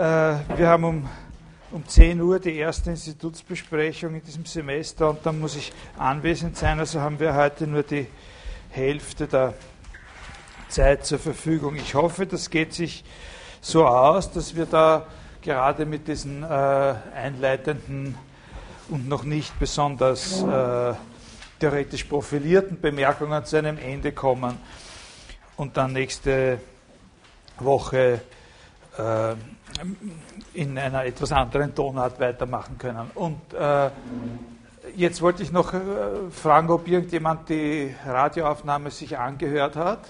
wir haben um, um 10 Uhr die erste Institutsbesprechung in diesem Semester und dann muss ich anwesend sein. Also haben wir heute nur die Hälfte der Zeit zur Verfügung. Ich hoffe, das geht sich so aus, dass wir da gerade mit diesen äh, einleitenden und noch nicht besonders äh, theoretisch profilierten Bemerkungen zu einem Ende kommen und dann nächste Woche äh, in einer etwas anderen Tonart weitermachen können. Und äh, jetzt wollte ich noch äh, fragen, ob irgendjemand die Radioaufnahme sich angehört hat.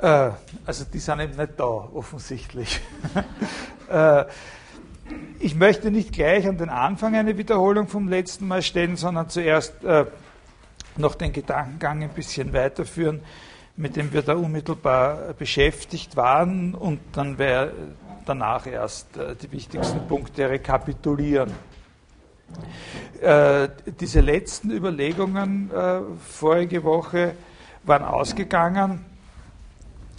Äh, also die sind eben nicht da, offensichtlich. Äh, ich möchte nicht gleich an den Anfang eine Wiederholung vom letzten Mal stellen, sondern zuerst äh, noch den Gedankengang ein bisschen weiterführen, mit dem wir da unmittelbar beschäftigt waren und dann wäre danach erst die wichtigsten Punkte rekapitulieren. diese letzten Überlegungen vorige Woche waren ausgegangen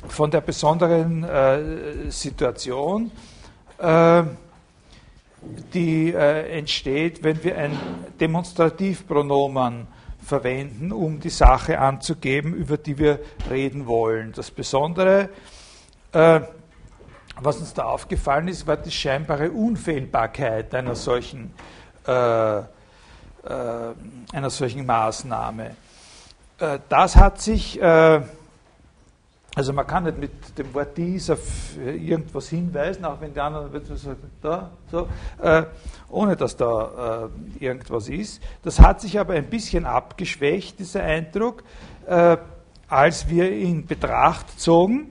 von der besonderen äh, Situation, äh, die äh, entsteht, wenn wir ein Demonstrativpronomen verwenden, um die Sache anzugeben, über die wir reden wollen. Das Besondere, äh, was uns da aufgefallen ist, war die scheinbare Unfehlbarkeit einer solchen, äh, äh, einer solchen Maßnahme. das hat sich also man kann nicht mit dem Wort dies auf irgendwas hinweisen, auch wenn die anderen sagen, da, so, äh, ohne dass da äh, irgendwas ist. Das hat sich aber ein bisschen abgeschwächt, dieser Eindruck, äh, als wir in Betracht zogen,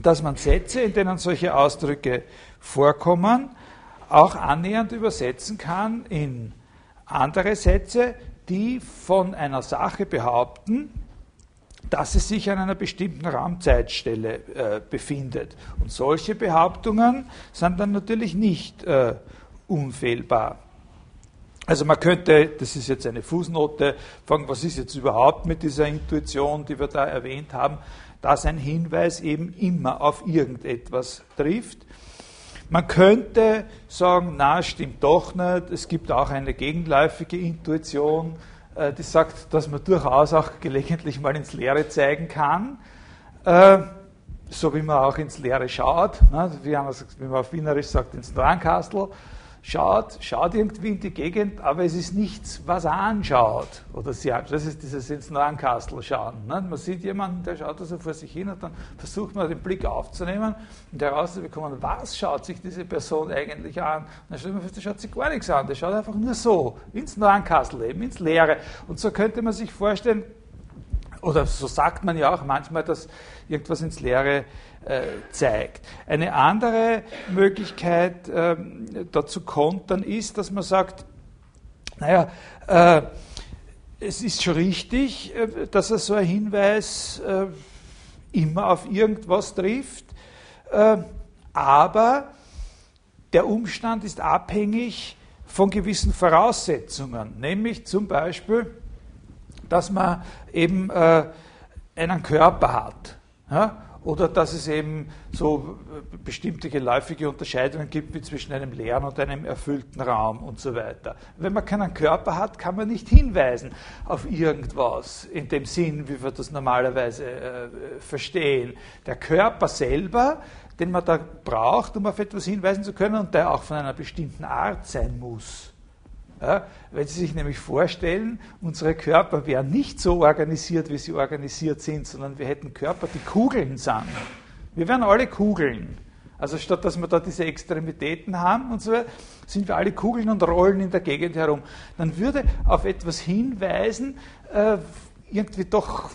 dass man Sätze, in denen solche Ausdrücke vorkommen, auch annähernd übersetzen kann in andere Sätze, die von einer Sache behaupten, dass es sich an einer bestimmten Raumzeitstelle äh, befindet. Und solche Behauptungen sind dann natürlich nicht äh, unfehlbar. Also man könnte, das ist jetzt eine Fußnote, fragen, was ist jetzt überhaupt mit dieser Intuition, die wir da erwähnt haben, dass ein Hinweis eben immer auf irgendetwas trifft. Man könnte sagen, na, stimmt doch nicht, es gibt auch eine gegenläufige Intuition, die sagt, dass man durchaus auch gelegentlich mal ins Leere zeigen kann, äh, so wie man auch ins Leere schaut, ne? wie man auf Wienerisch sagt, ins Drankastel schaut, schaut irgendwie in die Gegend, aber es ist nichts, was er anschaut. Oder sie. Das ist dieses ins Neuankastel schauen. Ne? Man sieht jemanden, der schaut also vor sich hin und dann versucht man den Blick aufzunehmen und herauszubekommen, was schaut sich diese Person eigentlich an. Dann stellt man fest, der schaut sich gar nichts an, der schaut einfach nur so, ins Neuankastel eben, ins Leere. Und so könnte man sich vorstellen, oder so sagt man ja auch manchmal, dass irgendwas ins Leere zeigt. Eine andere Möglichkeit ähm, dazu kontern ist, dass man sagt, naja, äh, es ist schon richtig, äh, dass er so ein Hinweis äh, immer auf irgendwas trifft, äh, aber der Umstand ist abhängig von gewissen Voraussetzungen, nämlich zum Beispiel, dass man eben äh, einen Körper hat. Ja? Oder dass es eben so bestimmte geläufige Unterscheidungen gibt wie zwischen einem leeren und einem erfüllten Raum und so weiter. Wenn man keinen Körper hat, kann man nicht hinweisen auf irgendwas in dem Sinn, wie wir das normalerweise äh, verstehen. Der Körper selber, den man da braucht, um auf etwas hinweisen zu können und der auch von einer bestimmten Art sein muss ja, wenn Sie sich nämlich vorstellen, unsere Körper wären nicht so organisiert, wie sie organisiert sind, sondern wir hätten Körper, die Kugeln sind. Wir wären alle Kugeln. Also statt dass wir da diese Extremitäten haben und so, sind wir alle Kugeln und rollen in der Gegend herum. Dann würde auf etwas hinweisen, äh, irgendwie doch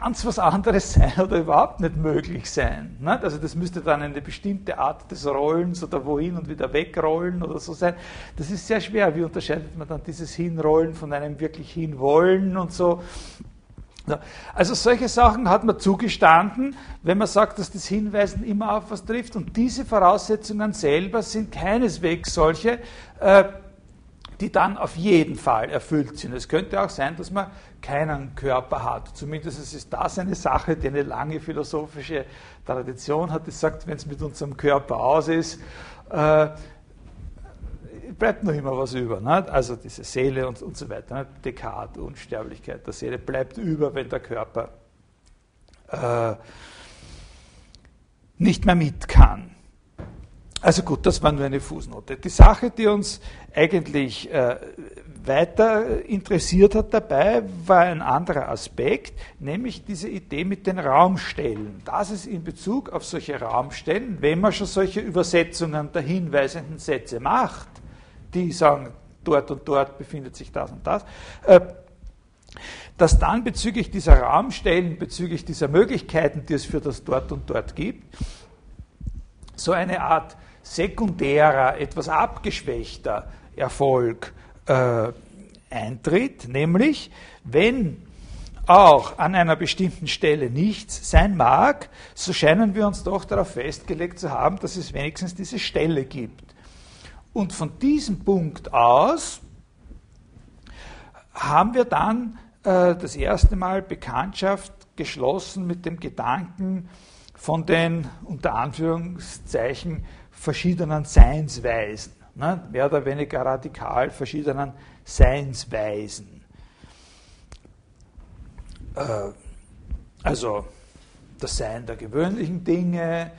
ganz was anderes sein oder überhaupt nicht möglich sein. Ne? Also das müsste dann eine bestimmte Art des Rollens oder wohin und wieder wegrollen oder so sein. Das ist sehr schwer. Wie unterscheidet man dann dieses Hinrollen von einem wirklich Hinwollen und so? Also solche Sachen hat man zugestanden, wenn man sagt, dass das Hinweisen immer auf was trifft. Und diese Voraussetzungen selber sind keineswegs solche, äh, die dann auf jeden Fall erfüllt sind. Es könnte auch sein, dass man keinen Körper hat. Zumindest ist das eine Sache, die eine lange philosophische Tradition hat. Die sagt, wenn es mit unserem Körper aus ist, äh, bleibt noch immer was über. Nicht? Also diese Seele und, und so weiter. Nicht? Descartes, Unsterblichkeit der Seele bleibt über, wenn der Körper äh, nicht mehr mit kann. Also gut, das war nur eine Fußnote. Die Sache, die uns eigentlich äh, weiter interessiert hat dabei, war ein anderer Aspekt, nämlich diese Idee mit den Raumstellen. Dass es in Bezug auf solche Raumstellen, wenn man schon solche Übersetzungen der hinweisenden Sätze macht, die sagen, dort und dort befindet sich das und das, äh, dass dann bezüglich dieser Raumstellen, bezüglich dieser Möglichkeiten, die es für das dort und dort gibt, so eine Art sekundärer, etwas abgeschwächter Erfolg äh, eintritt, nämlich wenn auch an einer bestimmten Stelle nichts sein mag, so scheinen wir uns doch darauf festgelegt zu haben, dass es wenigstens diese Stelle gibt. Und von diesem Punkt aus haben wir dann äh, das erste Mal Bekanntschaft geschlossen mit dem Gedanken von den unter Anführungszeichen verschiedenen Seinsweisen, ne? mehr oder weniger radikal verschiedenen Seinsweisen. Äh, also das Sein der gewöhnlichen Dinge,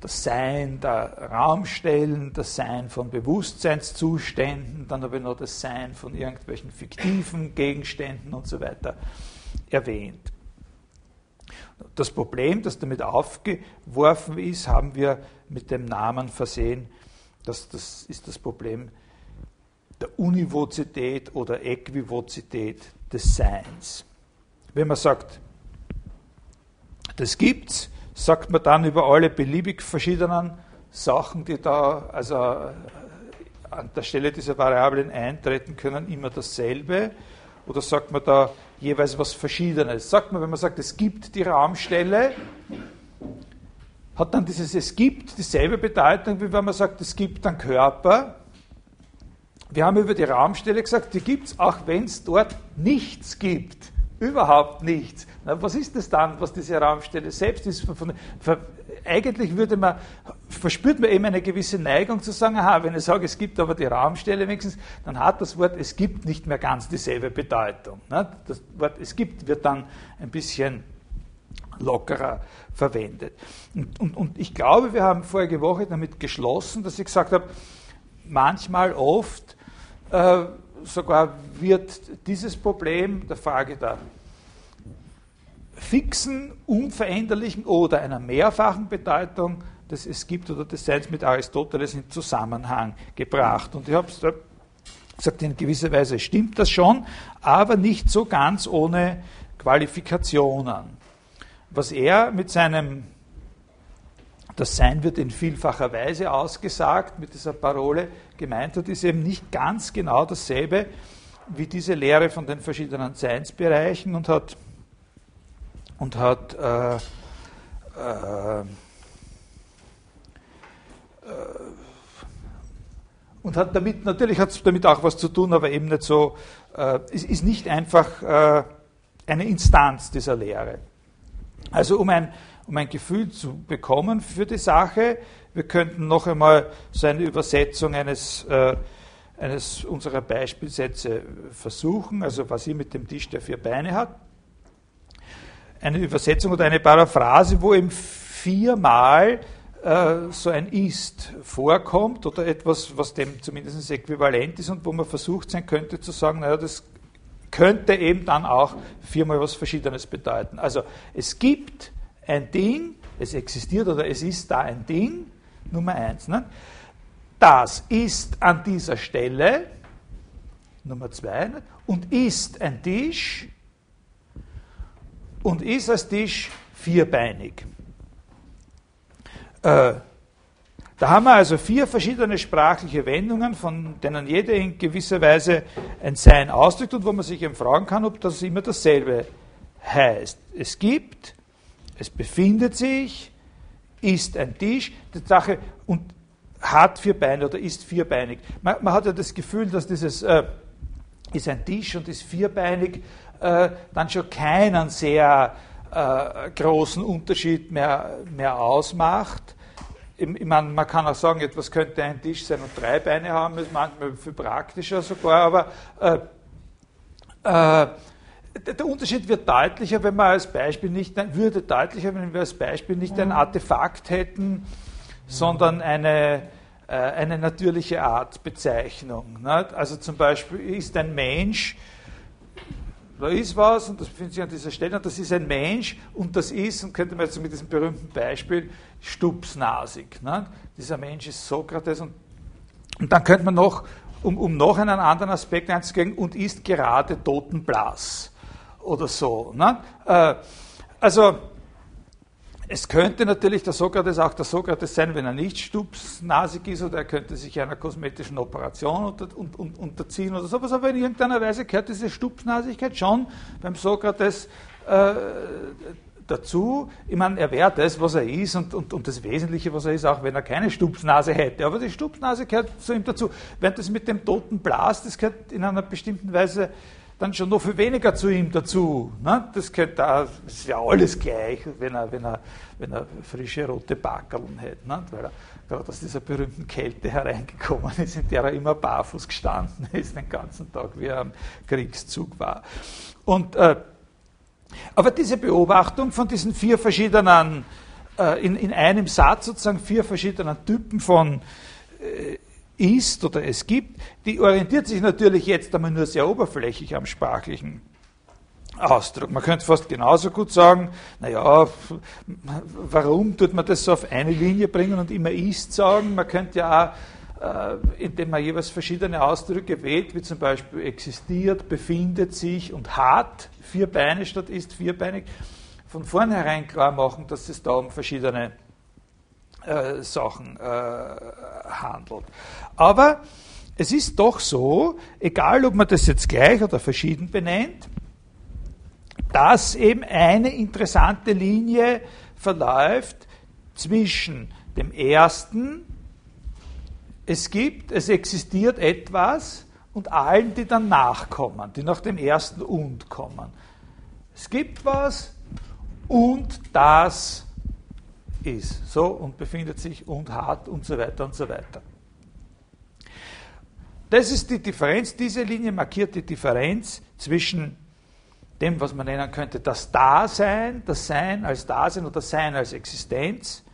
das Sein der Raumstellen, das Sein von Bewusstseinszuständen, dann habe ich noch das Sein von irgendwelchen fiktiven Gegenständen und so weiter erwähnt. Das Problem, das damit aufgeworfen ist, haben wir mit dem Namen versehen. Das, das ist das Problem der Univozität oder Äquivozität des Seins. Wenn man sagt, das gibt's, sagt man dann über alle beliebig verschiedenen Sachen, die da also äh, an der Stelle dieser Variablen eintreten können, immer dasselbe? Oder sagt man da jeweils was Verschiedenes? Sagt man, wenn man sagt, es gibt die Raumstelle, hat dann dieses Es gibt dieselbe Bedeutung, wie wenn man sagt, es gibt einen Körper? Wir haben über die Raumstelle gesagt, die gibt es, auch wenn es dort nichts gibt. Überhaupt nichts. Na, was ist das dann, was diese Raumstelle selbst ist? Von, von, eigentlich würde man, verspürt man eben eine gewisse Neigung zu sagen, aha, wenn ich sage, es gibt aber die Raumstelle wenigstens, dann hat das Wort es gibt nicht mehr ganz dieselbe Bedeutung. Na, das Wort es gibt wird dann ein bisschen lockerer verwendet. Und, und, und ich glaube, wir haben vorige Woche damit geschlossen, dass ich gesagt habe, manchmal, oft, äh, sogar wird dieses Problem der Frage der fixen, unveränderlichen oder einer mehrfachen Bedeutung des Es gibt oder des Seins mit Aristoteles in Zusammenhang gebracht. Und ich habe gesagt, in gewisser Weise stimmt das schon, aber nicht so ganz ohne Qualifikationen. Was er mit seinem das Sein wird in vielfacher Weise ausgesagt, mit dieser Parole gemeint hat, ist eben nicht ganz genau dasselbe wie diese Lehre von den verschiedenen Seinsbereichen und hat, und hat äh, äh und hat damit, natürlich hat es damit auch was zu tun, aber eben nicht so, äh, ist, ist nicht einfach äh, eine Instanz dieser Lehre. Also um ein um ein Gefühl zu bekommen für die Sache. Wir könnten noch einmal so eine Übersetzung eines, äh, eines unserer Beispielsätze versuchen, also was hier mit dem Tisch, der vier Beine hat. Eine Übersetzung oder eine Paraphrase, wo eben viermal äh, so ein Ist vorkommt oder etwas, was dem zumindest äquivalent ist und wo man versucht sein könnte zu sagen, naja, das könnte eben dann auch viermal was Verschiedenes bedeuten. Also es gibt ein Ding, es existiert oder es ist da ein Ding, Nummer eins. Ne? Das ist an dieser Stelle, Nummer zwei, ne? und ist ein Tisch und ist als Tisch vierbeinig. Äh, da haben wir also vier verschiedene sprachliche Wendungen, von denen jede in gewisser Weise ein Sein ausdrückt und wo man sich eben fragen kann, ob das immer dasselbe heißt. Es gibt es befindet sich, ist ein Tisch, die Sache, und hat vier Beine oder ist vierbeinig. Man, man hat ja das Gefühl, dass dieses äh, ist ein Tisch und ist vierbeinig äh, dann schon keinen sehr äh, großen Unterschied mehr, mehr ausmacht. Ich, ich meine, man kann auch sagen, etwas könnte ein Tisch sein und drei Beine haben, ist manchmal viel praktischer sogar, aber äh, äh, der Unterschied wird deutlicher, wenn wir als Beispiel nicht, würde deutlicher, wenn wir als Beispiel nicht ein Artefakt hätten, sondern eine, äh, eine natürliche Artbezeichnung. Nicht? Also zum Beispiel ist ein Mensch, da ist was und das befindet sich an dieser Stelle und das ist ein Mensch und das ist, und könnte man jetzt mit diesem berühmten Beispiel, stupsnasig. Nicht? Dieser Mensch ist Sokrates und, und dann könnte man noch, um, um noch einen anderen Aspekt einzugehen, und ist gerade totenblass oder so. Ne? Äh, also es könnte natürlich der Sokrates auch der Sokrates sein, wenn er nicht stupsnasig ist oder er könnte sich einer kosmetischen Operation unter, un, un, unterziehen oder sowas, aber in irgendeiner Weise gehört diese Stupsnasigkeit schon beim Sokrates äh, dazu. Ich meine, er wäre das, was er ist und, und, und das Wesentliche, was er ist, auch wenn er keine Stupsnase hätte. Aber die Stupsnase gehört zu ihm dazu. Wenn das mit dem toten Blas, das gehört in einer bestimmten Weise dann schon noch viel weniger zu ihm dazu. Ne? Das, könnte, das ist ja alles gleich, wenn er, wenn er, wenn er frische rote Backerln hätte. Ne? Weil er gerade aus dieser berühmten Kälte hereingekommen ist, in der er immer barfuß gestanden ist, den ganzen Tag, wie er am Kriegszug war. Und, äh, aber diese Beobachtung von diesen vier verschiedenen, äh, in, in einem Satz sozusagen vier verschiedenen Typen von äh, ist oder es gibt, die orientiert sich natürlich jetzt einmal nur sehr oberflächlich am sprachlichen Ausdruck. Man könnte fast genauso gut sagen, naja, warum tut man das so auf eine Linie bringen und immer ist sagen? Man könnte ja auch, äh, indem man jeweils verschiedene Ausdrücke wählt, wie zum Beispiel existiert, befindet sich und hat, vier Beine statt ist vierbeinig, von vornherein klar machen, dass es da um verschiedene äh, Sachen äh, handelt. Aber es ist doch so, egal ob man das jetzt gleich oder verschieden benennt, dass eben eine interessante Linie verläuft zwischen dem ersten, es gibt, es existiert etwas und allen, die dann nachkommen, die nach dem ersten und kommen. Es gibt was und das ist. So und befindet sich und hat und so weiter und so weiter. Das ist die Differenz, diese Linie markiert die Differenz zwischen dem, was man nennen könnte, das Dasein, das Sein als Dasein oder Sein als Existenz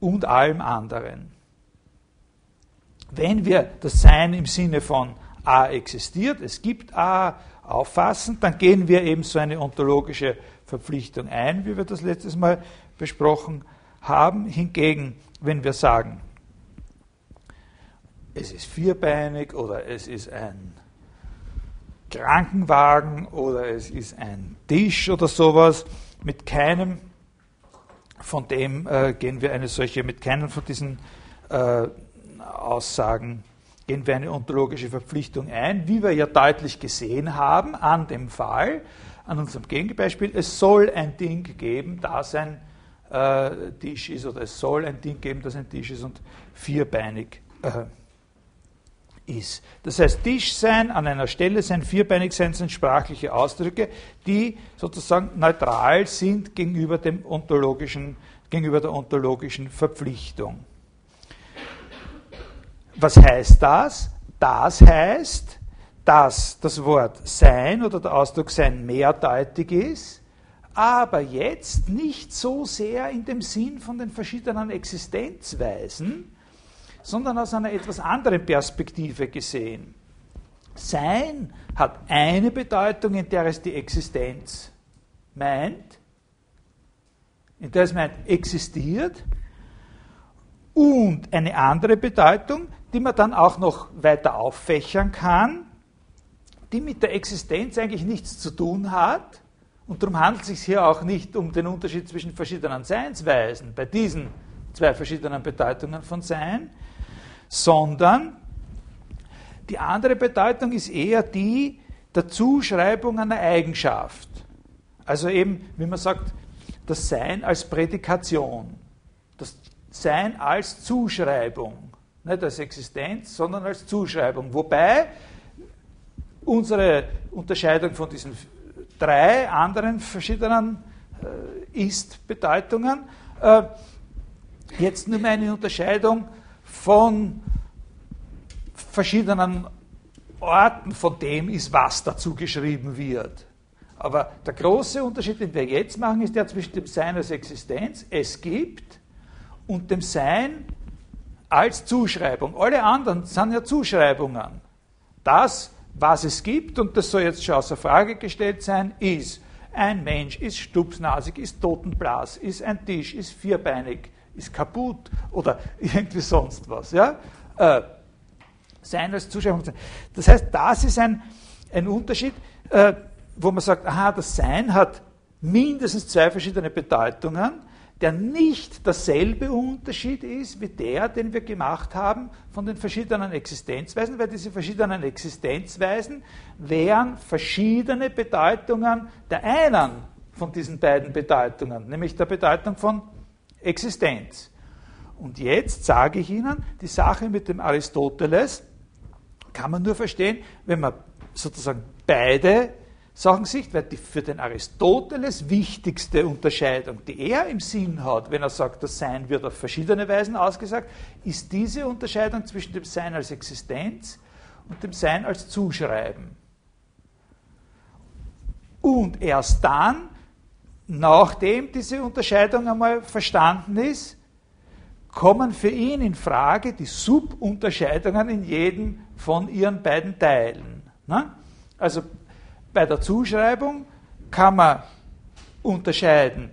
und allem anderen. Wenn wir das Sein im Sinne von A existiert, es gibt A, auffassen, dann gehen wir eben so eine ontologische Verpflichtung ein, wie wir das letztes Mal besprochen haben. Hingegen, wenn wir sagen, es ist vierbeinig oder es ist ein Krankenwagen oder es ist ein Tisch oder sowas. Mit keinem von dem äh, gehen wir eine solche, mit keinem von diesen äh, Aussagen gehen wir eine ontologische Verpflichtung ein, wie wir ja deutlich gesehen haben an dem Fall, an unserem Gegenbeispiel. Es soll ein Ding geben, das ein äh, Tisch ist oder es soll ein Ding geben, das ein Tisch ist und vierbeinig äh, ist. Das heißt, Tisch sein, an einer Stelle sein, vierbeinig sein sind sprachliche Ausdrücke, die sozusagen neutral sind gegenüber, dem ontologischen, gegenüber der ontologischen Verpflichtung. Was heißt das? Das heißt, dass das Wort sein oder der Ausdruck sein mehrdeutig ist, aber jetzt nicht so sehr in dem Sinn von den verschiedenen Existenzweisen, sondern aus einer etwas anderen Perspektive gesehen. Sein hat eine Bedeutung, in der es die Existenz meint, in der es meint, existiert, und eine andere Bedeutung, die man dann auch noch weiter auffächern kann, die mit der Existenz eigentlich nichts zu tun hat. Und darum handelt es sich hier auch nicht um den Unterschied zwischen verschiedenen Seinsweisen bei diesen zwei verschiedenen Bedeutungen von Sein, sondern die andere Bedeutung ist eher die der Zuschreibung einer Eigenschaft. Also eben, wie man sagt, das Sein als Prädikation, das Sein als Zuschreibung. nicht als Existenz, sondern als Zuschreibung. Wobei unsere Unterscheidung von diesen drei anderen verschiedenen äh, Ist-Bedeutungen äh, jetzt nur eine Unterscheidung von verschiedenen Orten von dem ist, was dazu geschrieben wird. Aber der große Unterschied, den wir jetzt machen, ist der zwischen dem Sein als Existenz, es gibt, und dem Sein als Zuschreibung. Alle anderen sind ja Zuschreibungen. Das, was es gibt, und das soll jetzt schon außer Frage gestellt sein, ist ein Mensch, ist stupsnasig, ist totenblas, ist ein Tisch, ist vierbeinig, ist kaputt oder irgendwie sonst was. Ja? Äh, sein als Zuschreibung. Das heißt, das ist ein, ein Unterschied, äh, wo man sagt, aha, das Sein hat mindestens zwei verschiedene Bedeutungen der nicht derselbe Unterschied ist wie der, den wir gemacht haben von den verschiedenen Existenzweisen, weil diese verschiedenen Existenzweisen wären verschiedene Bedeutungen der einen von diesen beiden Bedeutungen, nämlich der Bedeutung von Existenz. Und jetzt sage ich Ihnen, die Sache mit dem Aristoteles kann man nur verstehen, wenn man sozusagen beide Sachen weil die für den Aristoteles wichtigste Unterscheidung, die er im Sinn hat, wenn er sagt, das Sein wird auf verschiedene Weisen ausgesagt, ist diese Unterscheidung zwischen dem Sein als Existenz und dem Sein als Zuschreiben. Und erst dann, nachdem diese Unterscheidung einmal verstanden ist, kommen für ihn in Frage die Subunterscheidungen in jedem von ihren beiden Teilen. Also bei der Zuschreibung kann man unterscheiden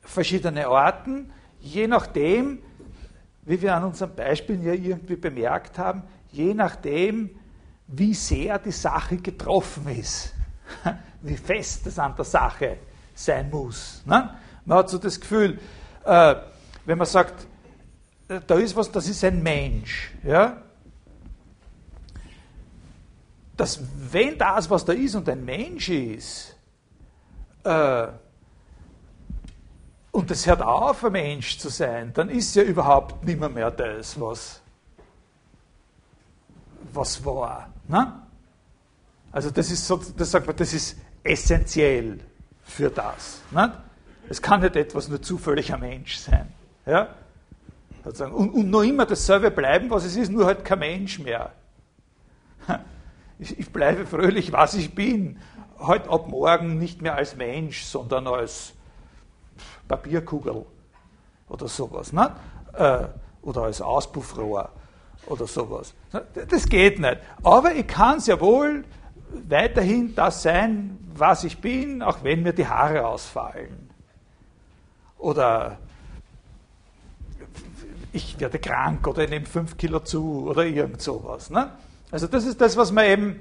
verschiedene Orten, je nachdem, wie wir an unseren Beispielen ja irgendwie bemerkt haben, je nachdem, wie sehr die Sache getroffen ist, wie fest es an der Sache sein muss. Ne? Man hat so das Gefühl, äh, wenn man sagt, äh, da ist was, das ist ein Mensch, ja, dass wenn das, was da ist und ein Mensch ist, äh, und es hört auf, ein Mensch zu sein, dann ist ja überhaupt nicht mehr, das, was, was war. Ne? Also das ist so, das sagt man, das ist essentiell für das. Ne? Es kann nicht etwas nur zufällig ein Mensch sein. Ja? Und, und noch immer dasselbe bleiben, was es ist, nur halt kein Mensch mehr ich, bleibe fröhlich, was ich bin. Heute ab morgen nicht mehr als Mensch, sondern als Papierkugel oder sowas. Ne? Äh, oder als Auspuffrohr oder sowas. Das geht nicht. Aber ich kann sehr wohl weiterhin das sein, was ich bin, auch wenn mir die Haare ausfallen. Oder ich werde krank oder ich nehme fünf Kilo zu oder irgend sowas. Ne? Also das ist das, was man eben,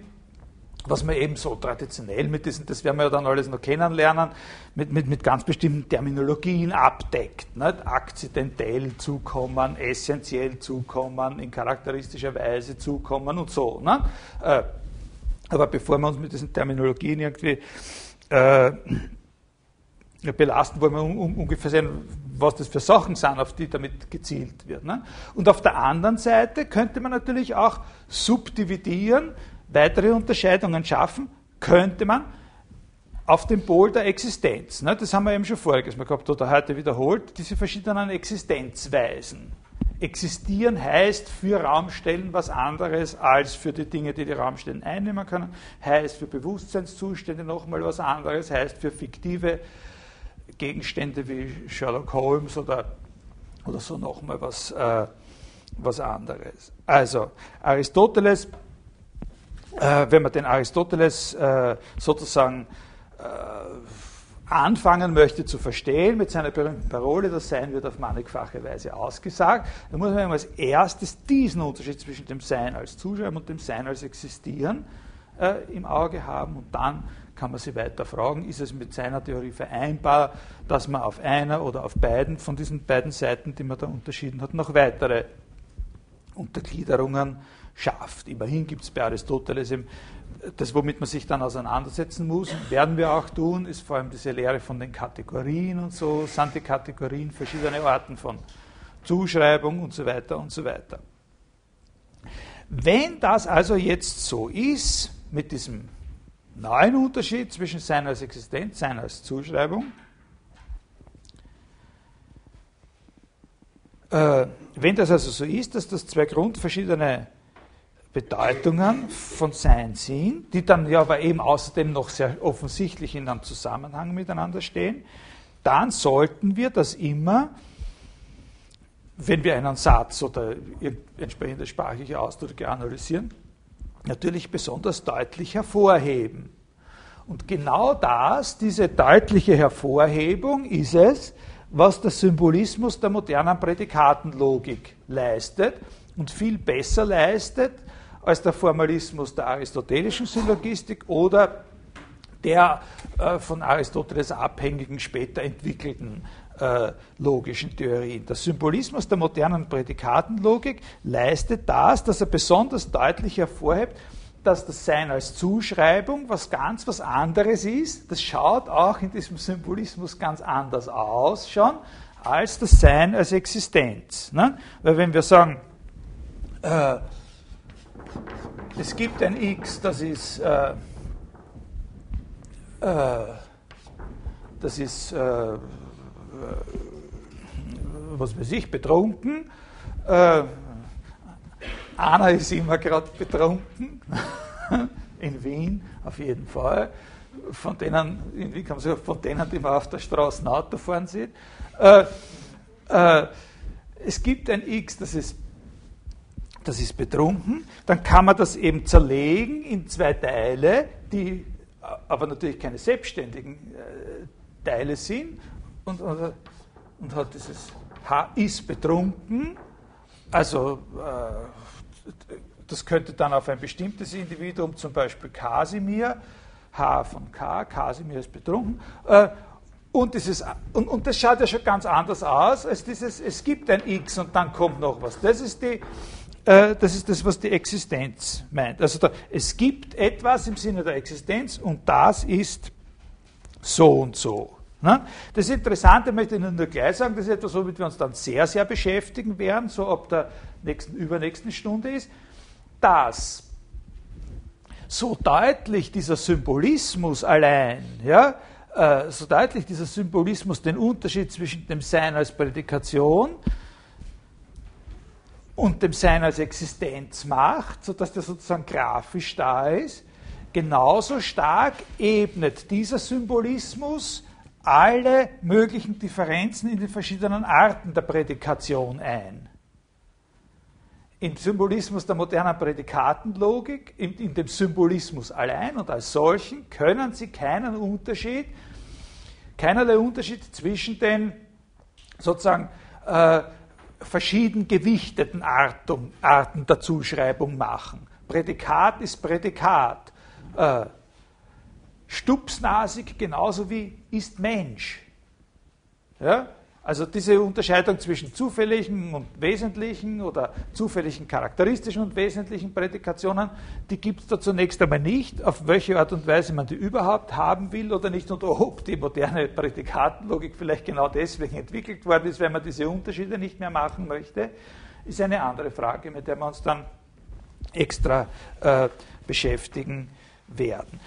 was man eben so traditionell mit diesen, das werden wir ja dann alles noch kennenlernen, mit, mit, mit ganz bestimmten Terminologien abdeckt. Nicht? Akzidentell zukommen, essentiell zukommen, in charakteristischer Weise zukommen und so. Ne? Äh, aber bevor wir uns mit diesen Terminologien irgendwie äh, belasten, wollen wir um, ungefähr sehen, was das für Sachen sind, auf die damit gezielt wird. Ne? Und auf der anderen Seite könnte man natürlich auch subdividieren, weitere Unterscheidungen schaffen, könnte man auf dem Pol der Existenz. Ne? Das haben wir eben schon voriges Mal gehabt oder heute wiederholt, diese verschiedenen Existenzweisen. Existieren heißt für Raumstellen was anderes als für die Dinge, die die Raumstellen einnehmen können, heißt für Bewusstseinszustände nochmal was anderes, heißt für fiktive Gegenstände wie Sherlock Holmes oder, oder so nochmal was, äh, was anderes. Also, Aristoteles, äh, wenn man den Aristoteles äh, sozusagen äh, anfangen möchte zu verstehen mit seiner berühmten Parole, das Sein wird auf mannigfache Weise ausgesagt, dann muss man als erstes diesen Unterschied zwischen dem Sein als Zuschreiben und dem Sein als Existieren äh, im Auge haben und dann kann man sich weiter fragen, ist es mit seiner Theorie vereinbar, dass man auf einer oder auf beiden von diesen beiden Seiten, die man da unterschieden hat, noch weitere Untergliederungen schafft. Immerhin gibt es bei Aristoteles eben das, womit man sich dann auseinandersetzen muss, werden wir auch tun, ist vor allem diese Lehre von den Kategorien und so, sind die Kategorien verschiedene Arten von Zuschreibung und so weiter und so weiter. Wenn das also jetzt so ist, mit diesem neuen Unterschied zwischen Sein als Existenz, Sein als Zuschreibung, äh, wenn das also so ist, dass das zwei grundverschiedene Bedeutungen von Sein sind, die dann ja aber eben außerdem noch sehr offensichtlich in einem Zusammenhang miteinander stehen, dann sollten wir das immer, wenn wir einen Satz oder entsprechende sprachliche Ausdrücke analysieren, natürlich besonders deutlich hervorheben. Und genau das, diese deutliche Hervorhebung, ist es, was der Symbolismus der modernen Prädikatenlogik leistet und viel besser leistet als der Formalismus der aristotelischen Syllogistik oder der äh, von Aristoteles abhängigen, später entwickelten äh, logischen Theorien. Der Symbolismus der modernen Prädikatenlogik leistet das, dass er besonders deutlich hervorhebt, dass das Sein als Zuschreibung was ganz was anderes ist. Das schaut auch in diesem Symbolismus ganz anders aus schon, als das Sein als Existenz. Ne? Weil wenn wir sagen, äh, es gibt ein X, das ist, äh, das ist, äh, was weiß ich, betrunken. Äh, Anna ist immer gerade betrunken, in Wien auf jeden Fall. Von denen, in Wien kann von denen, die man auf der Straße Auto fahren sieht. Äh, äh, es gibt ein X, das ist das ist betrunken, dann kann man das eben zerlegen in zwei Teile, die aber natürlich keine selbstständigen äh, Teile sind. Und, und, und, hat dieses H ist betrunken, also äh, das könnte dann auf ein bestimmtes Individuum, zum Beispiel Kasimir, H von K, Kasimir ist betrunken, äh, und, dieses, und, und, das schaut ja schon ganz anders aus als dieses, es gibt ein X und dann kommt noch was. Das ist die, äh, das ist das, was die Existenz meint. Also da, es gibt etwas im Sinne der Existenz und das ist so und so. Ne? Das Interessante möchte ich Ihnen nur gleich sagen, das ist etwas, womit wir uns dann sehr, sehr beschäftigen werden, so ab der nächsten, übernächsten Stunde ist, dass so deutlich dieser Symbolismus allein, ja, äh, so deutlich dieser Symbolismus den Unterschied zwischen dem Sein als Prädikation und dem Sein als Existenz macht, sodass der sozusagen grafisch da ist, genauso stark ebnet dieser Symbolismus alle möglichen Differenzen in den verschiedenen Arten der Prädikation ein. Im Symbolismus der modernen Prädikatenlogik, in, in dem Symbolismus allein und als solchen, können Sie keinen Unterschied, keinerlei Unterschied zwischen den sozusagen äh, verschieden gewichteten Arten, Arten der Zuschreibung machen. Prädikat ist Prädikat. Äh, stupsnasig genauso wie ist Mensch. Ja? Also diese Unterscheidung zwischen zufälligen und wesentlichen oder zufälligen charakteristischen und wesentlichen Prädikationen, die gibt es da zunächst einmal nicht, auf welche Art und Weise man die überhaupt haben will oder nicht und ob die moderne Prädikatenlogik vielleicht genau deswegen entwickelt worden ist, weil man diese Unterschiede nicht mehr machen möchte, ist eine andere Frage, mit der wir uns dann extra äh, beschäftigen werden.